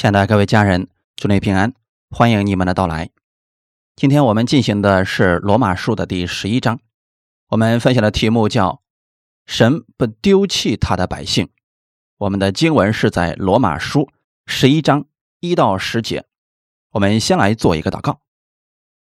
亲爱的各位家人，祝你平安，欢迎你们的到来。今天我们进行的是罗马书的第十一章，我们分享的题目叫“神不丢弃他的百姓”。我们的经文是在罗马书十一章一到十节。我们先来做一个祷告，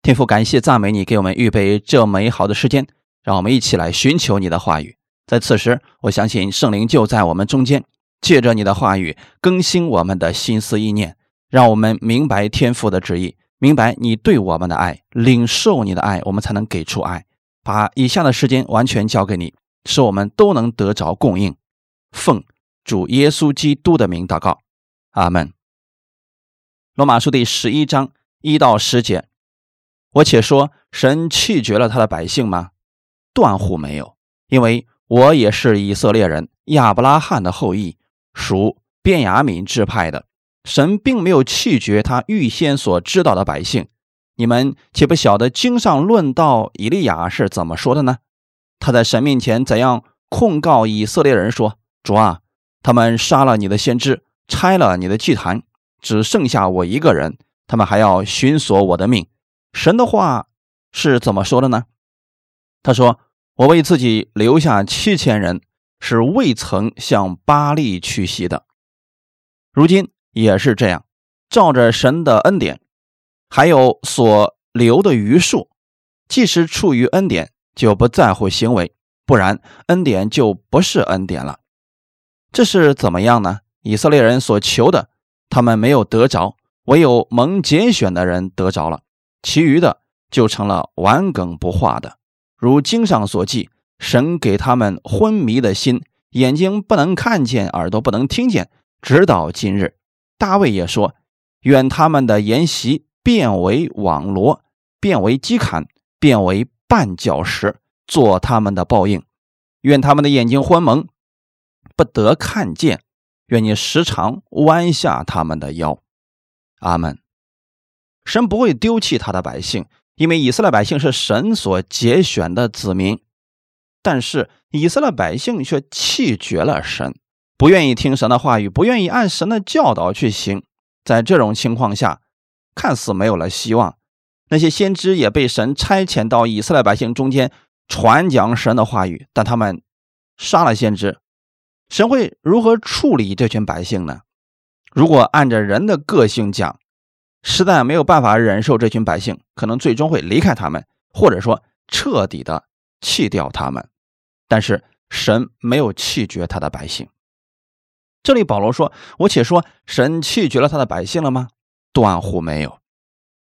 天父，感谢赞美你，给我们预备这美好的时间，让我们一起来寻求你的话语。在此时，我相信圣灵就在我们中间。借着你的话语更新我们的心思意念，让我们明白天父的旨意，明白你对我们的爱，领受你的爱，我们才能给出爱。把以下的时间完全交给你，使我们都能得着供应。奉主耶稣基督的名祷告，阿门。罗马书第十一章一到十节，我且说，神弃绝了他的百姓吗？断乎没有，因为我也是以色列人，亚伯拉罕的后裔。属便雅敏支派的神，并没有弃绝他预先所知道的百姓。你们岂不晓得经上论到以利亚是怎么说的呢？他在神面前怎样控告以色列人说：“主啊，他们杀了你的先知，拆了你的祭坛，只剩下我一个人，他们还要寻索我的命。”神的话是怎么说的呢？他说：“我为自己留下七千人。”是未曾向巴利屈膝的，如今也是这样，照着神的恩典，还有所留的余数，即使处于恩典，就不在乎行为，不然恩典就不是恩典了。这是怎么样呢？以色列人所求的，他们没有得着，唯有蒙拣选的人得着了，其余的就成了顽梗不化的，如经上所记。神给他们昏迷的心，眼睛不能看见，耳朵不能听见，直到今日。大卫也说：“愿他们的筵席变为网罗，变为饥坎，变为绊脚石，做他们的报应。愿他们的眼睛昏蒙，不得看见。愿你时常弯下他们的腰。”阿门。神不会丢弃他的百姓，因为以色列百姓是神所节选的子民。但是以色列百姓却弃绝了神，不愿意听神的话语，不愿意按神的教导去行。在这种情况下，看似没有了希望。那些先知也被神差遣到以色列百姓中间传讲神的话语，但他们杀了先知。神会如何处理这群百姓呢？如果按着人的个性讲，实在没有办法忍受这群百姓，可能最终会离开他们，或者说彻底的。弃掉他们，但是神没有弃绝他的百姓。这里保罗说：“我且说，神弃绝了他的百姓了吗？断乎没有。”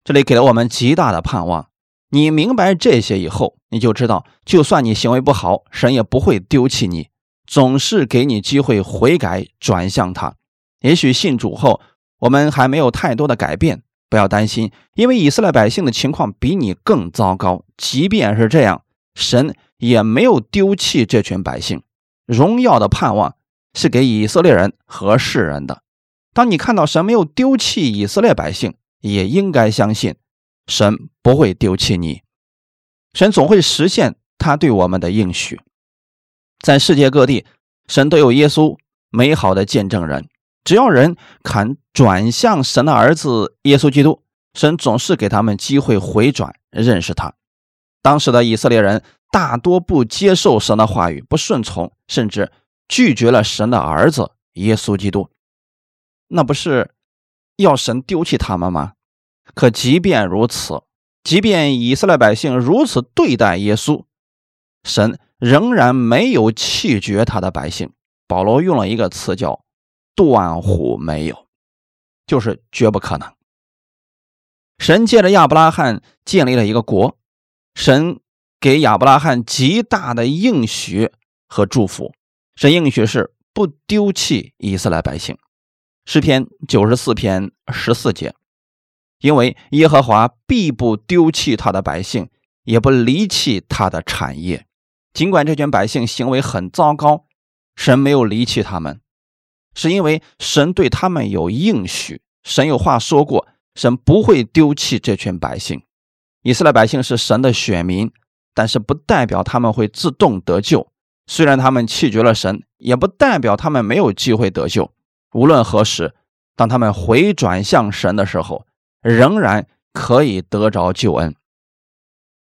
这里给了我们极大的盼望。你明白这些以后，你就知道，就算你行为不好，神也不会丢弃你，总是给你机会悔改，转向他。也许信主后，我们还没有太多的改变，不要担心，因为以色列百姓的情况比你更糟糕。即便是这样。神也没有丢弃这群百姓，荣耀的盼望是给以色列人和世人的。当你看到神没有丢弃以色列百姓，也应该相信神不会丢弃你。神总会实现他对我们的应许。在世界各地，神都有耶稣美好的见证人。只要人肯转向神的儿子耶稣基督，神总是给他们机会回转认识他。当时的以色列人大多不接受神的话语，不顺从，甚至拒绝了神的儿子耶稣基督。那不是要神丢弃他们吗？可即便如此，即便以色列百姓如此对待耶稣，神仍然没有弃绝他的百姓。保罗用了一个词叫“断乎没有”，就是绝不可能。神借着亚伯拉罕建立了一个国。神给亚伯拉罕极大的应许和祝福，神应许是不丢弃以色列百姓。诗篇九十四篇十四节，因为耶和华必不丢弃他的百姓，也不离弃他的产业。尽管这群百姓行为很糟糕，神没有离弃他们，是因为神对他们有应许。神有话说过，神不会丢弃这群百姓。以色列百姓是神的选民，但是不代表他们会自动得救。虽然他们弃绝了神，也不代表他们没有机会得救。无论何时，当他们回转向神的时候，仍然可以得着救恩。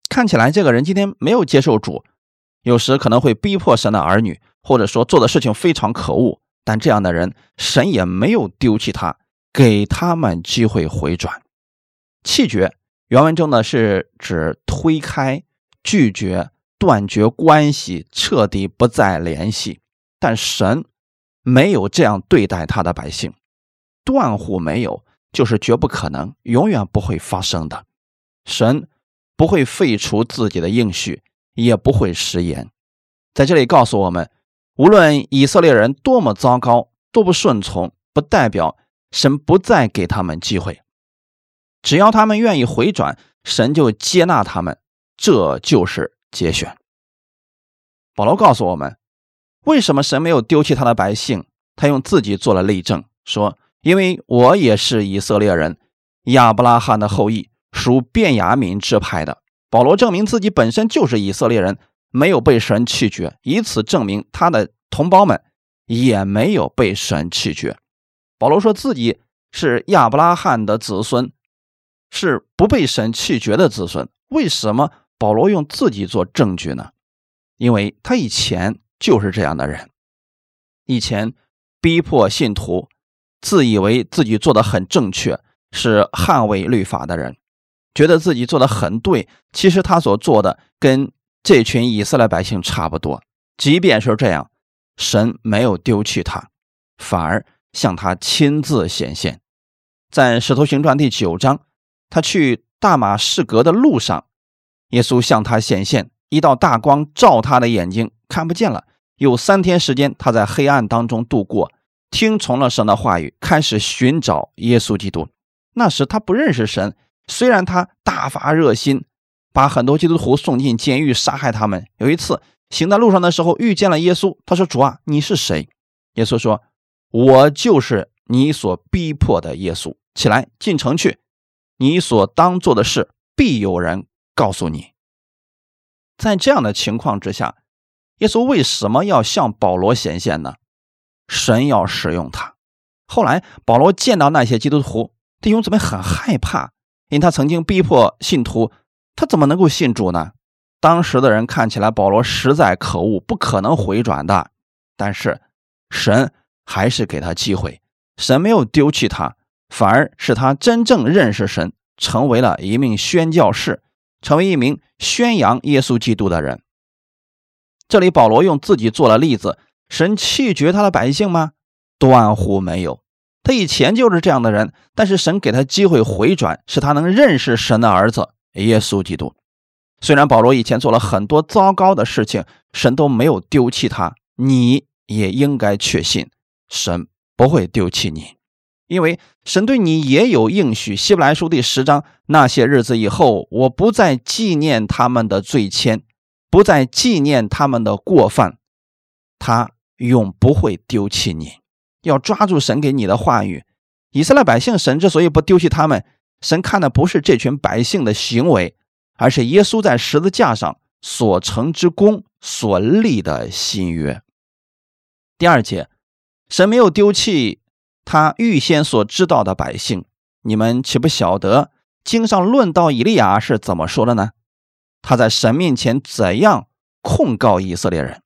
看起来这个人今天没有接受主，有时可能会逼迫神的儿女，或者说做的事情非常可恶，但这样的人，神也没有丢弃他，给他们机会回转。弃绝原文中呢是指推开、拒绝、断绝关系，彻底不再联系。但神没有这样对待他的百姓，断乎没有，就是绝不可能，永远不会发生的。神不会废除自己的应许，也不会食言。在这里告诉我们，无论以色列人多么糟糕，多不顺从，不代表神不再给他们机会。只要他们愿意回转，神就接纳他们，这就是节选。保罗告诉我们，为什么神没有丢弃他的百姓？他用自己做了例证，说：“因为我也是以色列人，亚伯拉罕的后裔，属便雅悯支派的。”保罗证明自己本身就是以色列人，没有被神弃绝，以此证明他的同胞们也没有被神弃绝。保罗说自己是亚伯拉罕的子孙。是不被神弃绝的子孙，为什么保罗用自己做证据呢？因为他以前就是这样的人，以前逼迫信徒，自以为自己做的很正确，是捍卫律法的人，觉得自己做的很对，其实他所做的跟这群以色列百姓差不多。即便是这样，神没有丢弃他，反而向他亲自显现，在《使徒行传》第九章。他去大马士革的路上，耶稣向他显现，一道大光照他的眼睛，看不见了。有三天时间，他在黑暗当中度过，听从了神的话语，开始寻找耶稣基督。那时他不认识神，虽然他大发热心，把很多基督徒送进监狱，杀害他们。有一次行在路上的时候，遇见了耶稣，他说：“主啊，你是谁？”耶稣说：“我就是你所逼迫的耶稣。起来，进城去。”你所当做的事，必有人告诉你。在这样的情况之下，耶稣为什么要向保罗显现呢？神要使用他。后来保罗见到那些基督徒弟兄姊妹很害怕，因为他曾经逼迫信徒，他怎么能够信主呢？当时的人看起来保罗实在可恶，不可能回转的。但是神还是给他机会，神没有丢弃他。反而是他真正认识神，成为了一名宣教士，成为一名宣扬耶稣基督的人。这里保罗用自己做了例子，神弃绝他的百姓吗？断乎没有，他以前就是这样的人，但是神给他机会回转，使他能认识神的儿子耶稣基督。虽然保罗以前做了很多糟糕的事情，神都没有丢弃他，你也应该确信，神不会丢弃你。因为神对你也有应许，《希伯来书》第十章，那些日子以后，我不再纪念他们的罪愆，不再纪念他们的过犯，他永不会丢弃你。要抓住神给你的话语。以色列百姓，神之所以不丢弃他们，神看的不是这群百姓的行为，而是耶稣在十字架上所成之功所立的新约。第二节，神没有丢弃。他预先所知道的百姓，你们岂不晓得经上论到以利亚是怎么说的呢？他在神面前怎样控告以色列人？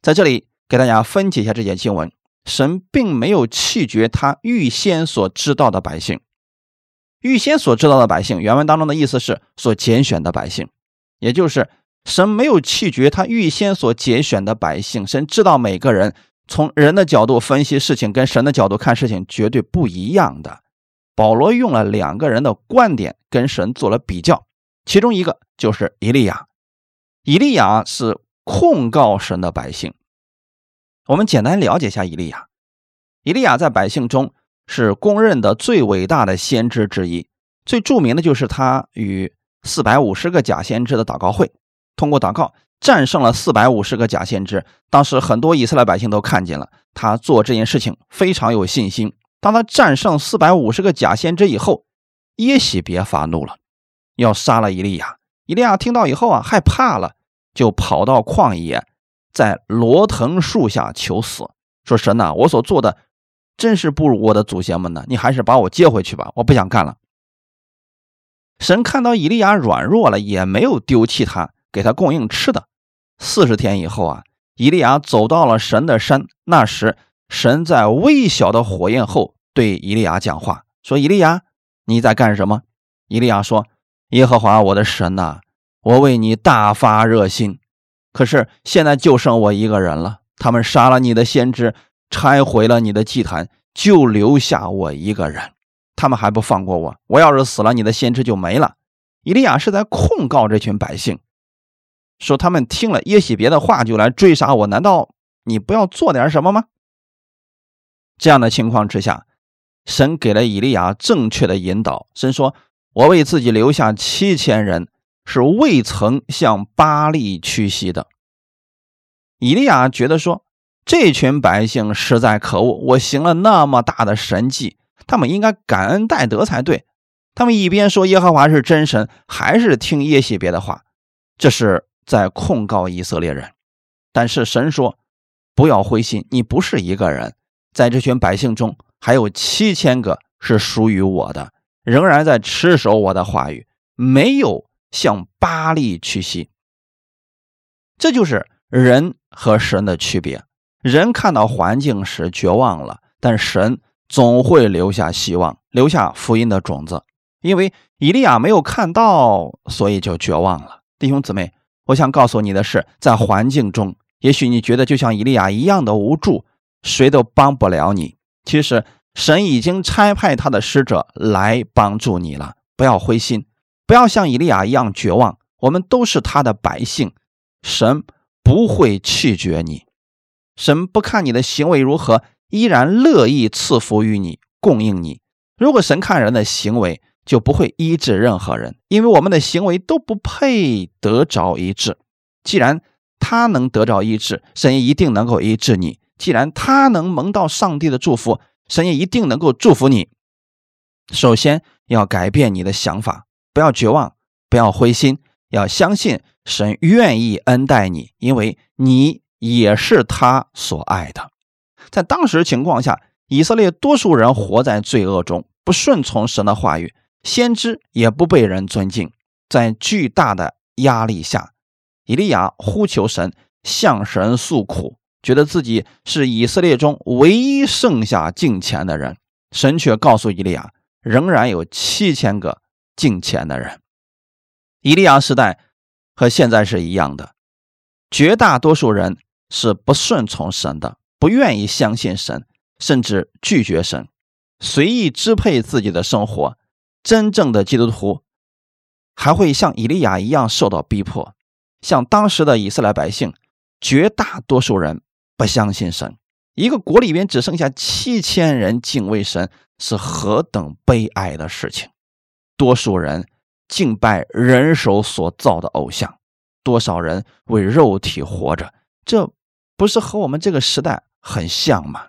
在这里给大家分解一下这节经文。神并没有弃绝他预先所知道的百姓。预先所知道的百姓，原文当中的意思是所拣选的百姓，也就是神没有弃绝他预先所拣选的百姓。神知道每个人。从人的角度分析事情，跟神的角度看事情绝对不一样的。保罗用了两个人的观点跟神做了比较，其中一个就是以利亚。以利亚是控告神的百姓。我们简单了解一下以利亚。以利亚在百姓中是公认的最伟大的先知之一，最著名的就是他与四百五十个假先知的祷告会，通过祷告。战胜了四百五十个假先知，当时很多以色列百姓都看见了他做这件事情非常有信心。当他战胜四百五十个假先知以后，耶喜别发怒了，要杀了伊利亚。伊利亚听到以后啊，害怕了，就跑到旷野，在罗藤树下求死，说：“神呐，我所做的真是不如我的祖先们呢。你还是把我接回去吧，我不想干了。神看到以利亚软弱了，也没有丢弃他，给他供应吃的。四十天以后啊，以利亚走到了神的山。那时，神在微小的火焰后对以利亚讲话，说：“以利亚，你在干什么？”以利亚说：“耶和华我的神呐，我为你大发热心，可是现在就剩我一个人了。他们杀了你的先知，拆毁了你的祭坛，就留下我一个人。他们还不放过我。我要是死了，你的先知就没了。”以利亚是在控告这群百姓。说他们听了耶喜别的话就来追杀我，难道你不要做点什么吗？这样的情况之下，神给了以利亚正确的引导。神说：“我为自己留下七千人，是未曾向巴利屈膝的。”以利亚觉得说，这群百姓实在可恶，我行了那么大的神迹，他们应该感恩戴德才对。他们一边说耶和华是真神，还是听耶喜别的话，这是。在控告以色列人，但是神说：“不要灰心，你不是一个人，在这群百姓中还有七千个是属于我的，仍然在持守我的话语，没有向巴利屈膝。”这就是人和神的区别。人看到环境时绝望了，但神总会留下希望，留下福音的种子。因为以利亚没有看到，所以就绝望了。弟兄姊妹。我想告诉你的是，在环境中，也许你觉得就像以利亚一样的无助，谁都帮不了你。其实，神已经差派他的使者来帮助你了。不要灰心，不要像以利亚一样绝望。我们都是他的百姓，神不会弃绝你。神不看你的行为如何，依然乐意赐福于你，供应你。如果神看人的行为，就不会医治任何人，因为我们的行为都不配得着医治。既然他能得着医治，神也一定能够医治你；既然他能蒙到上帝的祝福，神也一定能够祝福你。首先要改变你的想法，不要绝望，不要灰心，要相信神愿意恩待你，因为你也是他所爱的。在当时情况下，以色列多数人活在罪恶中，不顺从神的话语。先知也不被人尊敬，在巨大的压力下，以利亚呼求神，向神诉苦，觉得自己是以色列中唯一剩下敬虔的人。神却告诉以利亚，仍然有七千个敬虔的人。以利亚时代和现在是一样的，绝大多数人是不顺从神的，不愿意相信神，甚至拒绝神，随意支配自己的生活。真正的基督徒还会像以利亚一样受到逼迫，像当时的以色列百姓，绝大多数人不相信神。一个国里边只剩下七千人敬畏神，是何等悲哀的事情！多数人敬拜人手所造的偶像，多少人为肉体活着，这不是和我们这个时代很像吗？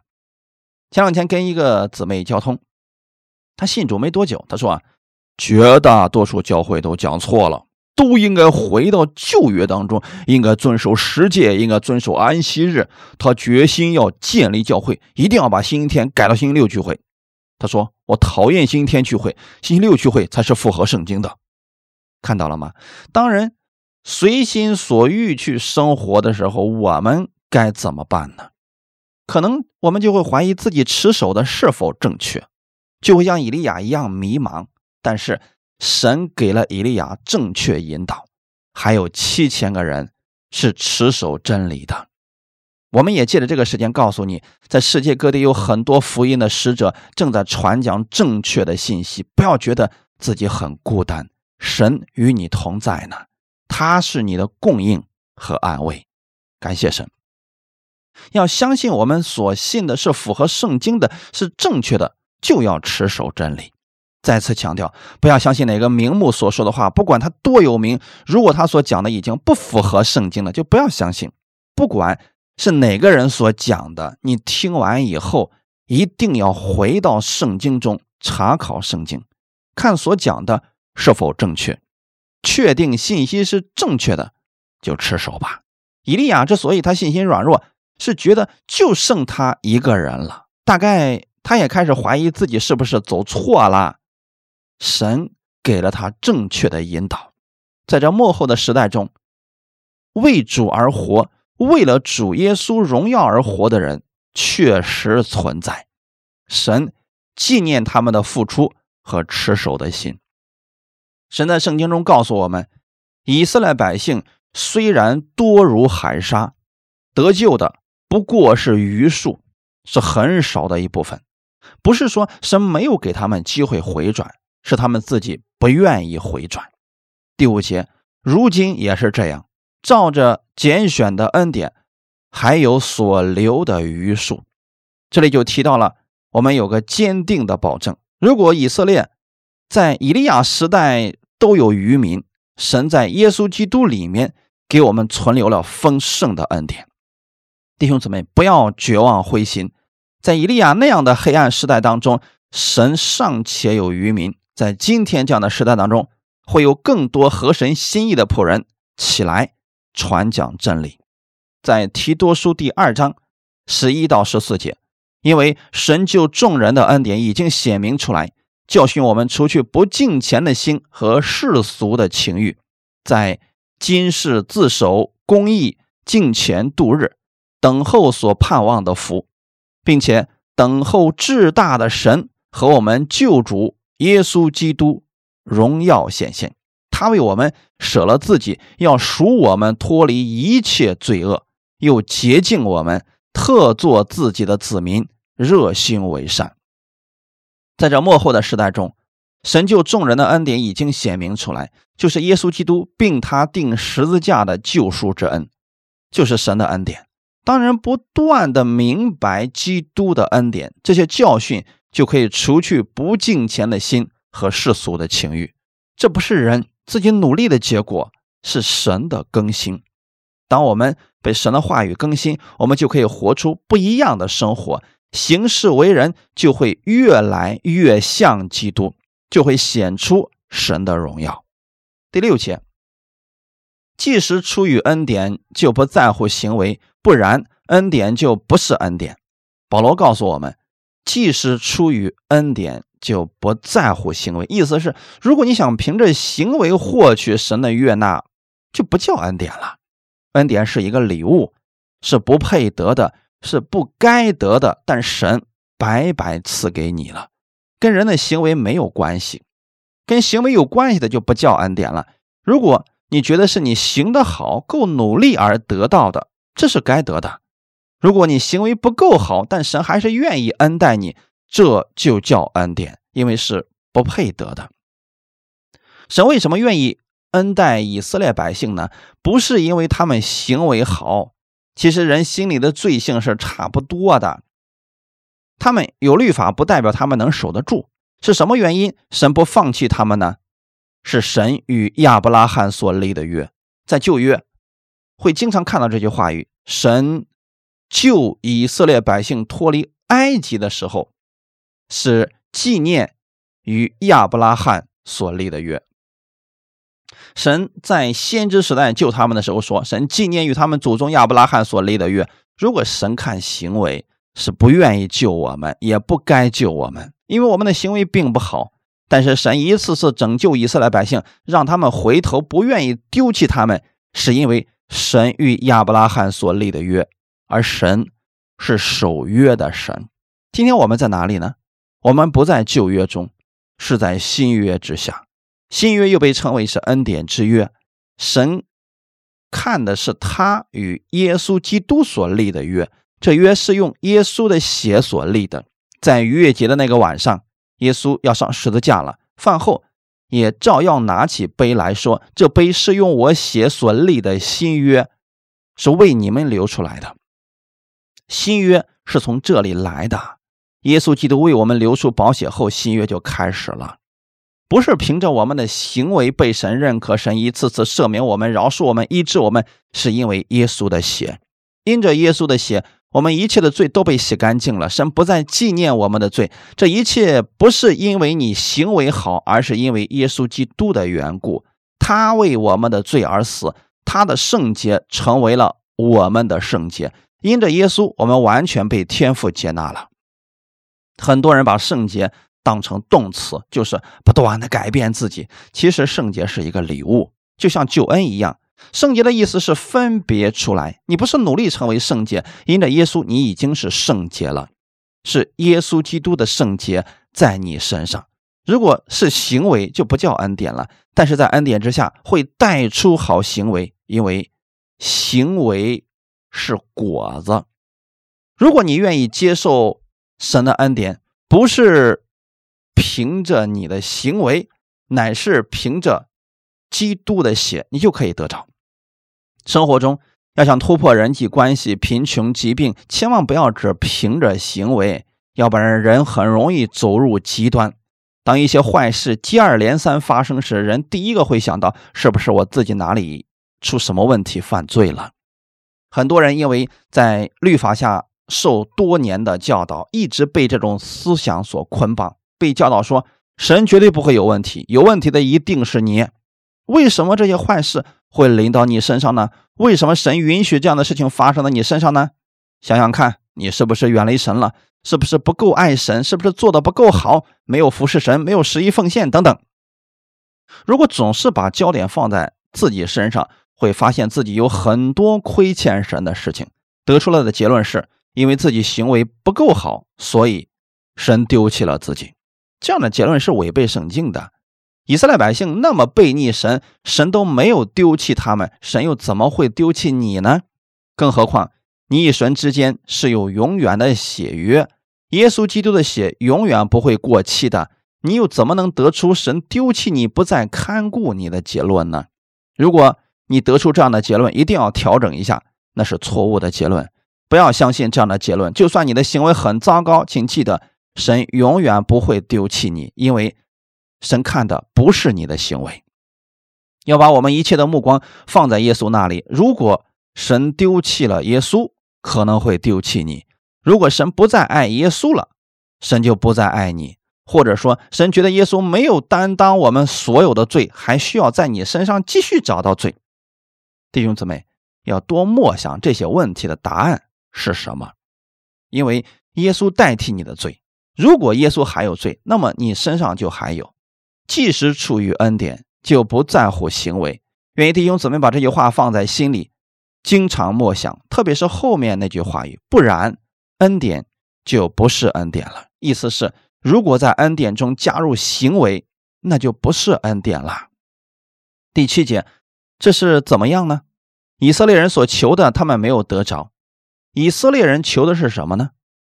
前两天跟一个姊妹交通。他信主没多久，他说啊，绝大多数教会都讲错了，都应该回到旧约当中，应该遵守十诫，应该遵守安息日。他决心要建立教会，一定要把星期天改到星期六聚会。他说：“我讨厌星期天聚会，星期六聚会才是符合圣经的。”看到了吗？当人随心所欲去生活的时候，我们该怎么办呢？可能我们就会怀疑自己持守的是否正确。就会像以利亚一样迷茫，但是神给了以利亚正确引导，还有七千个人是持守真理的。我们也借着这个时间告诉你，在世界各地有很多福音的使者正在传讲正确的信息，不要觉得自己很孤单，神与你同在呢，他是你的供应和安慰。感谢神，要相信我们所信的是符合圣经的，是正确的。就要持守真理。再次强调，不要相信哪个名目所说的话，不管他多有名，如果他所讲的已经不符合圣经了，就不要相信。不管是哪个人所讲的，你听完以后一定要回到圣经中查考圣经，看所讲的是否正确，确定信息是正确的，就持守吧。以利亚之所以他信心软弱，是觉得就剩他一个人了，大概。他也开始怀疑自己是不是走错了。神给了他正确的引导，在这幕后的时代中，为主而活、为了主耶稣荣耀而活的人确实存在。神纪念他们的付出和持守的心。神在圣经中告诉我们，以色列百姓虽然多如海沙，得救的不过是余数，是很少的一部分。不是说神没有给他们机会回转，是他们自己不愿意回转。第五节，如今也是这样，照着拣选的恩典，还有所留的余数。这里就提到了，我们有个坚定的保证：如果以色列在以利亚时代，都有渔民，神在耶稣基督里面给我们存留了丰盛的恩典。弟兄姊妹，不要绝望灰心，在以利亚那样的黑暗时代当中，神尚且有渔民；在今天这样的时代当中，会有更多合神心意的仆人起来传讲真理。在提多书第二章十一到十四节，因为神救众人的恩典已经显明出来。教训我们，除去不敬虔的心和世俗的情欲，在今世自守公义、敬虔度日，等候所盼望的福，并且等候至大的神和我们救主耶稣基督荣耀显现。他为我们舍了自己，要赎我们脱离一切罪恶，又洁净我们，特作自己的子民，热心为善。在这幕后的时代中，神救众人的恩典已经显明出来，就是耶稣基督并他定十字架的救赎之恩，就是神的恩典。当人不断的明白基督的恩典，这些教训就可以除去不敬虔的心和世俗的情欲。这不是人自己努力的结果，是神的更新。当我们被神的话语更新，我们就可以活出不一样的生活。行事为人就会越来越像基督，就会显出神的荣耀。第六节，即使出于恩典，就不在乎行为，不然恩典就不是恩典。保罗告诉我们，即使出于恩典，就不在乎行为，意思是，如果你想凭着行为获取神的悦纳，就不叫恩典了。恩典是一个礼物，是不配得的。是不该得的，但神白白赐给你了，跟人的行为没有关系，跟行为有关系的就不叫恩典了。如果你觉得是你行得好、够努力而得到的，这是该得的；如果你行为不够好，但神还是愿意恩待你，这就叫恩典，因为是不配得的。神为什么愿意恩待以色列百姓呢？不是因为他们行为好。其实人心里的罪性是差不多的，他们有律法不代表他们能守得住。是什么原因神不放弃他们呢？是神与亚伯拉罕所立的约，在旧约会经常看到这句话语：神救以色列百姓脱离埃及的时候，是纪念与亚伯拉罕所立的约。神在先知时代救他们的时候说：“神纪念与他们祖宗亚伯拉罕所立的约。如果神看行为是不愿意救我们，也不该救我们，因为我们的行为并不好。但是神一次次拯救以色列百姓，让他们回头，不愿意丢弃他们，是因为神与亚伯拉罕所立的约，而神是守约的神。今天我们在哪里呢？我们不在旧约中，是在新约之下。”新约又被称为是恩典之约，神看的是他与耶稣基督所立的约，这约是用耶稣的血所立的。在逾越节的那个晚上，耶稣要上十字架了，饭后也照样拿起杯来说：“这杯是用我血所立的新约，是为你们流出来的。新约是从这里来的，耶稣基督为我们流出宝血后，新约就开始了。”不是凭着我们的行为被神认可，神一次次赦免我们、饶恕我们、医治我们，是因为耶稣的血。因着耶稣的血，我们一切的罪都被洗干净了。神不再纪念我们的罪。这一切不是因为你行为好，而是因为耶稣基督的缘故。他为我们的罪而死，他的圣洁成为了我们的圣洁。因着耶稣，我们完全被天父接纳了。很多人把圣洁当成动词，就是不断的改变自己。其实圣洁是一个礼物，就像救恩一样。圣洁的意思是分别出来，你不是努力成为圣洁，因着耶稣，你已经是圣洁了，是耶稣基督的圣洁在你身上。如果是行为，就不叫恩典了。但是在恩典之下，会带出好行为，因为行为是果子。如果你愿意接受神的恩典，不是凭着你的行为，乃是凭着基督的血，你就可以得着。生活中要想突破人际关系、贫穷、疾病，千万不要只凭着行为，要不然人很容易走入极端。当一些坏事接二连三发生时，人第一个会想到是不是我自己哪里出什么问题犯罪了？很多人因为在律法下受多年的教导，一直被这种思想所捆绑，被教导说神绝对不会有问题，有问题的一定是你。为什么这些坏事会临到你身上呢？为什么神允许这样的事情发生在你身上呢？想想看，你是不是远离神了？是不是不够爱神？是不是做的不够好？没有服侍神，没有十一奉献等等。如果总是把焦点放在自己身上，会发现自己有很多亏欠神的事情。得出来的结论是，因为自己行为不够好，所以神丢弃了自己。这样的结论是违背圣经的。以色列百姓那么背逆神，神都没有丢弃他们，神又怎么会丢弃你呢？更何况。你与神之间是有永远的血约，耶稣基督的血永远不会过期的。你又怎么能得出神丢弃你不再看顾你的结论呢？如果你得出这样的结论，一定要调整一下，那是错误的结论。不要相信这样的结论。就算你的行为很糟糕，请记得，神永远不会丢弃你，因为神看的不是你的行为。要把我们一切的目光放在耶稣那里。如果神丢弃了耶稣，可能会丢弃你。如果神不再爱耶稣了，神就不再爱你；或者说，神觉得耶稣没有担当我们所有的罪，还需要在你身上继续找到罪。弟兄姊妹，要多默想这些问题的答案是什么，因为耶稣代替你的罪。如果耶稣还有罪，那么你身上就还有。即使处于恩典，就不在乎行为。愿意弟兄姊妹把这句话放在心里。经常默想，特别是后面那句话语，不然恩典就不是恩典了。意思是，如果在恩典中加入行为，那就不是恩典了。第七节，这是怎么样呢？以色列人所求的，他们没有得着。以色列人求的是什么呢？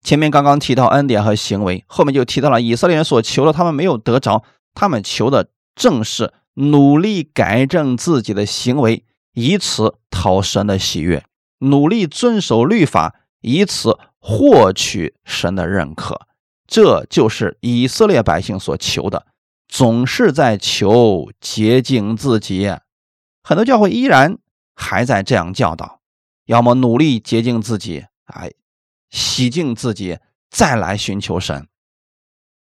前面刚刚提到恩典和行为，后面就提到了以色列人所求的，他们没有得着。他们求的正是努力改正自己的行为。以此讨神的喜悦，努力遵守律法，以此获取神的认可。这就是以色列百姓所求的，总是在求洁净自己。很多教会依然还在这样教导：要么努力洁净自己，哎，洗净自己，再来寻求神。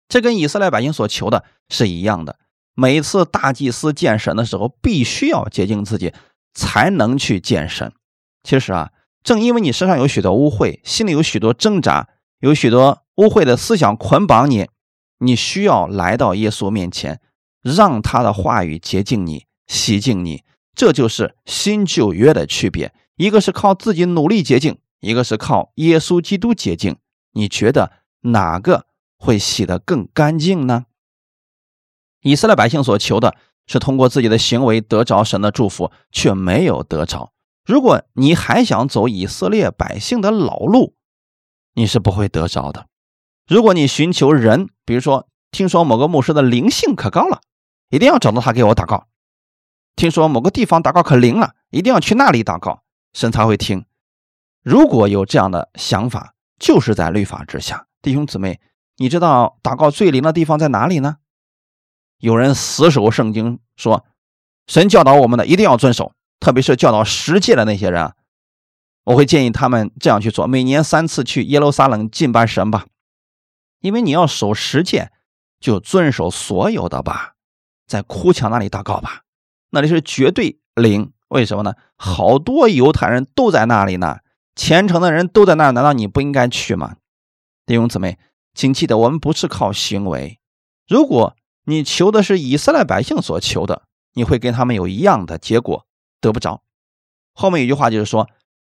这跟以色列百姓所求的是一样的。每次大祭司见神的时候，必须要洁净自己。才能去见神。其实啊，正因为你身上有许多污秽，心里有许多挣扎，有许多污秽的思想捆绑你，你需要来到耶稣面前，让他的话语洁净你、洗净你。这就是新旧约的区别：一个是靠自己努力洁净，一个是靠耶稣基督洁净。你觉得哪个会洗得更干净呢？以色列百姓所求的。是通过自己的行为得着神的祝福，却没有得着。如果你还想走以色列百姓的老路，你是不会得着的。如果你寻求人，比如说听说某个牧师的灵性可高了，一定要找到他给我祷告；听说某个地方祷告可灵了，一定要去那里祷告，神才会听。如果有这样的想法，就是在律法之下。弟兄姊妹，你知道祷告最灵的地方在哪里呢？有人死守圣经，说神教导我们的一定要遵守，特别是教导十诫的那些人，我会建议他们这样去做：每年三次去耶路撒冷敬拜神吧，因为你要守十诫，就遵守所有的吧。在哭墙那里祷告吧，那里是绝对灵。为什么呢？好多犹太人都在那里呢，虔诚的人都在那，难道你不应该去吗？弟兄姊妹，请记得，我们不是靠行为。如果你求的是以色列百姓所求的，你会跟他们有一样的结果，得不着。后面有句话就是说，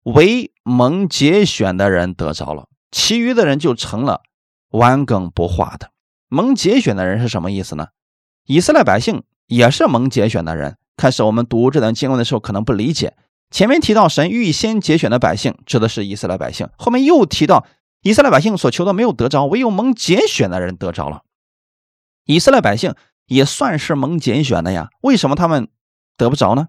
唯蒙节选的人得着了，其余的人就成了顽梗不化的。蒙节选的人是什么意思呢？以色列百姓也是蒙节选的人。开始我们读这段经文的时候，可能不理解。前面提到神预先节选的百姓，指的是以色列百姓。后面又提到以色列百姓所求的没有得着，唯有蒙节选的人得着了。以色列百姓也算是蒙拣选的呀，为什么他们得不着呢？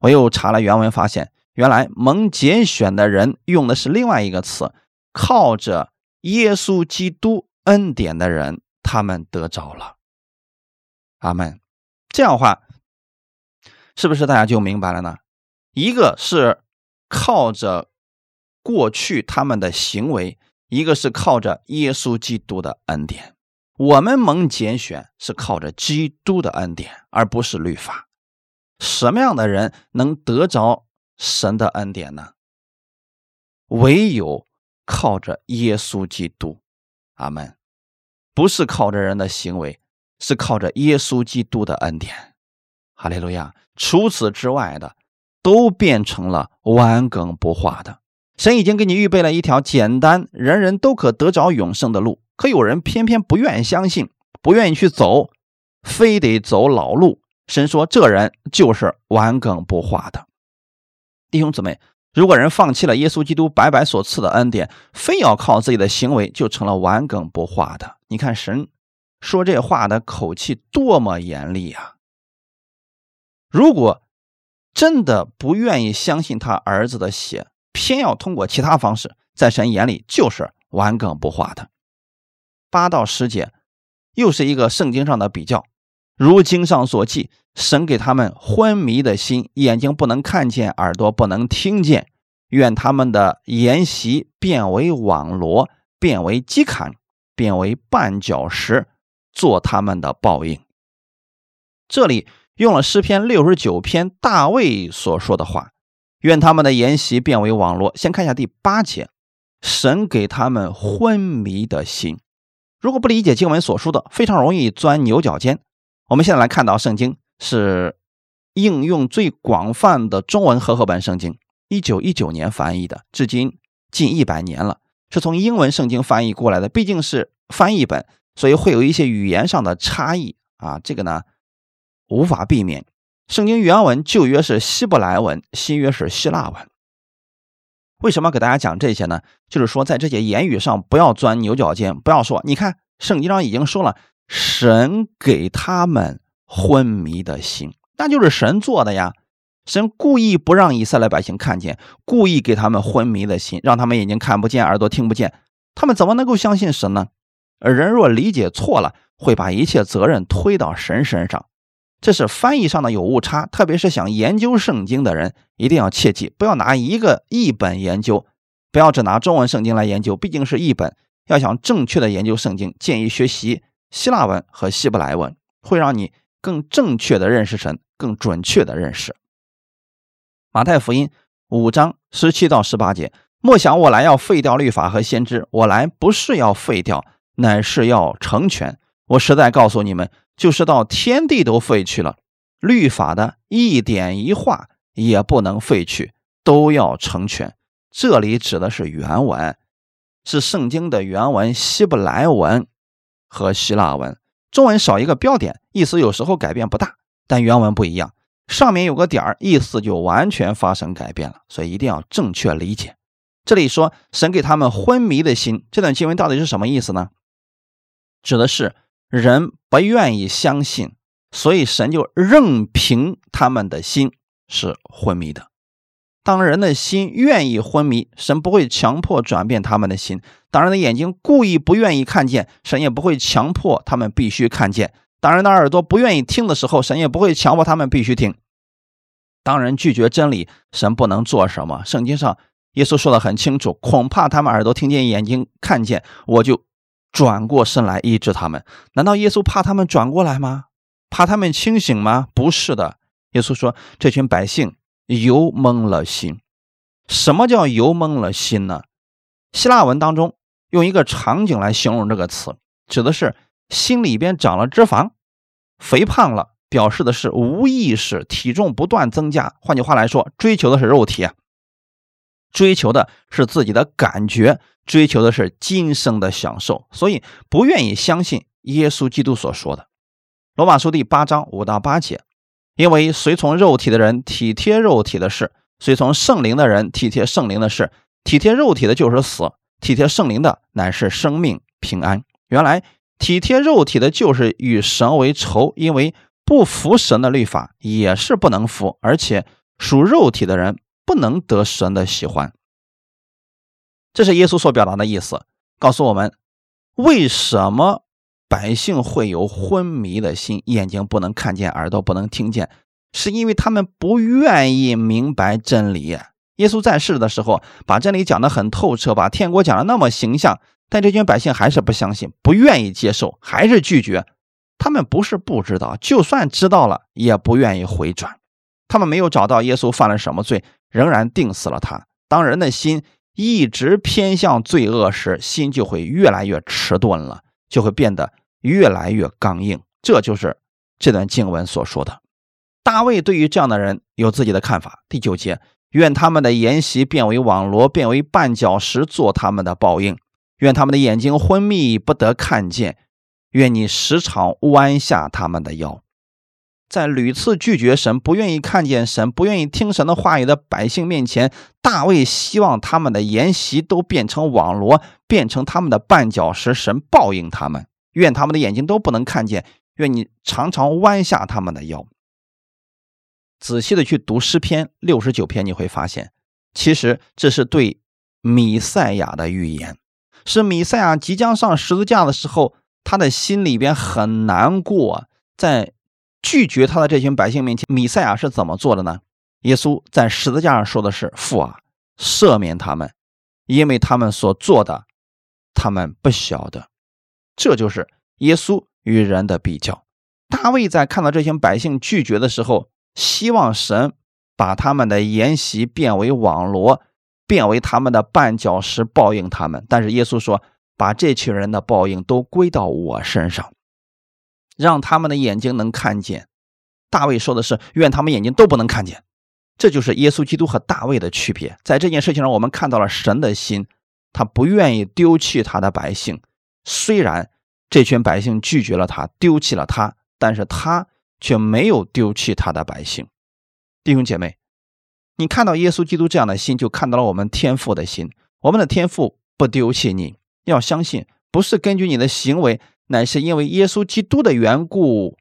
我又查了原文，发现原来蒙拣选的人用的是另外一个词，靠着耶稣基督恩典的人，他们得着了。阿门。这样的话，是不是大家就明白了呢？一个是靠着过去他们的行为，一个是靠着耶稣基督的恩典。我们蒙拣选是靠着基督的恩典，而不是律法。什么样的人能得着神的恩典呢？唯有靠着耶稣基督。阿门。不是靠着人的行为，是靠着耶稣基督的恩典。哈利路亚。除此之外的。都变成了顽梗不化的。神已经给你预备了一条简单、人人都可得着永生的路，可有人偏偏不愿意相信，不愿意去走，非得走老路。神说，这人就是顽梗不化的。弟兄姊妹，如果人放弃了耶稣基督白白所赐的恩典，非要靠自己的行为，就成了顽梗不化的。你看神说这话的口气多么严厉啊！如果。真的不愿意相信他儿子的血，偏要通过其他方式，在神眼里就是顽梗不化的。八到十节，又是一个圣经上的比较。如经上所记，神给他们昏迷的心，眼睛不能看见，耳朵不能听见，愿他们的筵席变为网罗，变为饥坎，变为绊脚石，做他们的报应。这里。用了诗篇六十九篇大卫所说的话，愿他们的筵席变为网络。先看一下第八节，神给他们昏迷的心。如果不理解经文所说的，非常容易钻牛角尖。我们现在来看到圣经是应用最广泛的中文和合本圣经，一九一九年翻译的，至今近一百年了，是从英文圣经翻译过来的。毕竟是翻译本，所以会有一些语言上的差异啊。这个呢？无法避免。圣经原文旧约是希伯来文，新约是希腊文。为什么给大家讲这些呢？就是说，在这些言语上不要钻牛角尖，不要说你看圣经上已经说了，神给他们昏迷的心，那就是神做的呀。神故意不让以色列百姓看见，故意给他们昏迷的心，让他们眼睛看不见，耳朵听不见，他们怎么能够相信神呢？而人若理解错了，会把一切责任推到神身上。这是翻译上的有误差，特别是想研究圣经的人一定要切记，不要拿一个译本研究，不要只拿中文圣经来研究，毕竟是译本。要想正确的研究圣经，建议学习希腊文和希伯来文，会让你更正确的认识神，更准确的认识。马太福音五章十七到十八节：莫想我来要废掉律法和先知，我来不是要废掉，乃是要成全。我实在告诉你们。就是到天地都废去了，律法的一点一画也不能废去，都要成全。这里指的是原文，是圣经的原文，希伯来文和希腊文。中文少一个标点，意思有时候改变不大，但原文不一样，上面有个点儿，意思就完全发生改变了。所以一定要正确理解。这里说神给他们昏迷的心，这段经文到底是什么意思呢？指的是。人不愿意相信，所以神就任凭他们的心是昏迷的。当人的心愿意昏迷，神不会强迫转变他们的心；当人的眼睛故意不愿意看见，神也不会强迫他们必须看见；当人的耳朵不愿意听的时候，神也不会强迫他们必须听。当人拒绝真理，神不能做什么。圣经上耶稣说的很清楚：恐怕他们耳朵听见，眼睛看见，我就。转过身来医治他们，难道耶稣怕他们转过来吗？怕他们清醒吗？不是的。耶稣说：“这群百姓油蒙了心。”什么叫油蒙了心呢？希腊文当中用一个场景来形容这个词，指的是心里边长了脂肪，肥胖了，表示的是无意识，体重不断增加。换句话来说，追求的是肉体，啊追求的是自己的感觉，追求的是今生的享受，所以不愿意相信耶稣基督所说的。罗马书第八章五到八节，因为随从肉体的人体贴肉体的事，随从圣灵的人体贴圣灵的事。体贴肉体的就是死，体贴圣灵的乃是生命平安。原来体贴肉体的就是与神为仇，因为不服神的律法也是不能服，而且属肉体的人不能得神的喜欢。这是耶稣所表达的意思，告诉我们为什么。百姓会有昏迷的心，眼睛不能看见，耳朵不能听见，是因为他们不愿意明白真理。耶稣在世的时候，把真理讲得很透彻，把天国讲得那么形象，但这群百姓还是不相信，不愿意接受，还是拒绝。他们不是不知道，就算知道了，也不愿意回转。他们没有找到耶稣犯了什么罪，仍然定死了他。当人的心一直偏向罪恶时，心就会越来越迟钝了。就会变得越来越刚硬，这就是这段经文所说的。大卫对于这样的人有自己的看法。第九节，愿他们的筵席变为网罗，变为绊脚石，做他们的报应；愿他们的眼睛昏迷，不得看见；愿你时常弯下他们的腰。在屡次拒绝神、不愿意看见神、不愿意听神的话语的百姓面前，大卫希望他们的筵席都变成网罗，变成他们的绊脚石，神报应他们。愿他们的眼睛都不能看见，愿你常常弯下他们的腰。仔细的去读诗篇六十九篇，你会发现，其实这是对米赛亚的预言，是米赛亚即将上十字架的时候，他的心里边很难过，在。拒绝他的这群百姓面前，米赛亚是怎么做的呢？耶稣在十字架上说的是：“父啊，赦免他们，因为他们所做的，他们不晓得。”这就是耶稣与人的比较。大卫在看到这群百姓拒绝的时候，希望神把他们的筵席变为网罗，变为他们的绊脚石，报应他们。但是耶稣说：“把这群人的报应都归到我身上。”让他们的眼睛能看见，大卫说的是愿他们眼睛都不能看见，这就是耶稣基督和大卫的区别。在这件事情上，我们看到了神的心，他不愿意丢弃他的百姓。虽然这群百姓拒绝了他，丢弃了他，但是他却没有丢弃他的百姓。弟兄姐妹，你看到耶稣基督这样的心，就看到了我们天父的心。我们的天父不丢弃你，要相信，不是根据你的行为。乃是因为耶稣基督的缘故，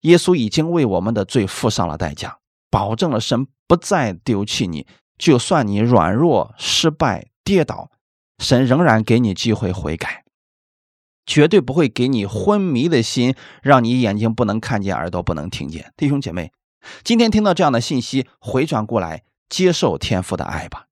耶稣已经为我们的罪付上了代价，保证了神不再丢弃你。就算你软弱、失败、跌倒，神仍然给你机会悔改，绝对不会给你昏迷的心，让你眼睛不能看见，耳朵不能听见。弟兄姐妹，今天听到这样的信息，回转过来接受天父的爱吧，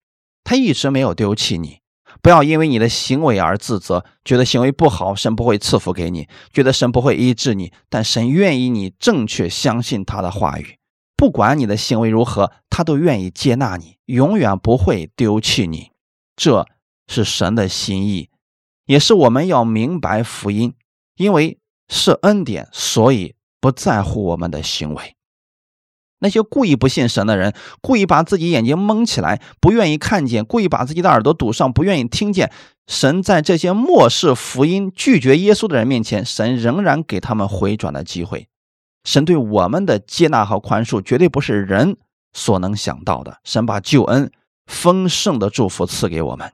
他一直没有丢弃你。不要因为你的行为而自责，觉得行为不好，神不会赐福给你，觉得神不会医治你。但神愿意你正确相信他的话语，不管你的行为如何，他都愿意接纳你，永远不会丢弃你。这是神的心意，也是我们要明白福音，因为是恩典，所以不在乎我们的行为。那些故意不信神的人，故意把自己眼睛蒙起来，不愿意看见；故意把自己的耳朵堵上，不愿意听见。神在这些漠视福音、拒绝耶稣的人面前，神仍然给他们回转的机会。神对我们的接纳和宽恕，绝对不是人所能想到的。神把救恩、丰盛的祝福赐给我们，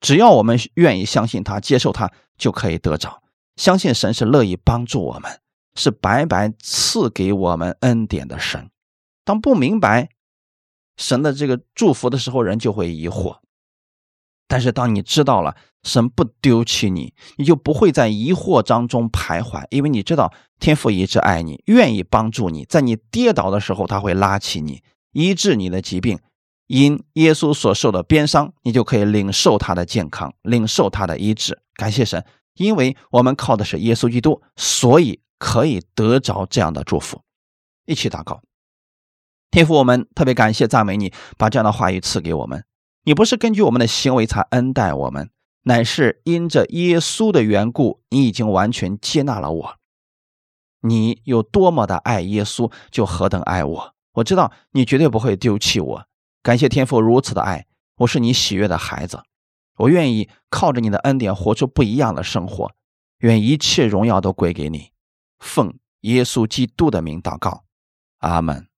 只要我们愿意相信他、接受他，就可以得着。相信神是乐意帮助我们，是白白赐给我们恩典的神。当不明白神的这个祝福的时候，人就会疑惑。但是当你知道了神不丢弃你，你就不会在疑惑当中徘徊，因为你知道天父一直爱你，愿意帮助你。在你跌倒的时候，他会拉起你，医治你的疾病。因耶稣所受的鞭伤，你就可以领受他的健康，领受他的医治。感谢神，因为我们靠的是耶稣基督，所以可以得着这样的祝福。一起祷告。天父，我们特别感谢赞美你，把这样的话语赐给我们。你不是根据我们的行为才恩待我们，乃是因着耶稣的缘故，你已经完全接纳了我。你有多么的爱耶稣，就何等爱我。我知道你绝对不会丢弃我。感谢天父如此的爱，我是你喜悦的孩子。我愿意靠着你的恩典活出不一样的生活。愿一切荣耀都归给你。奉耶稣基督的名祷告，阿门。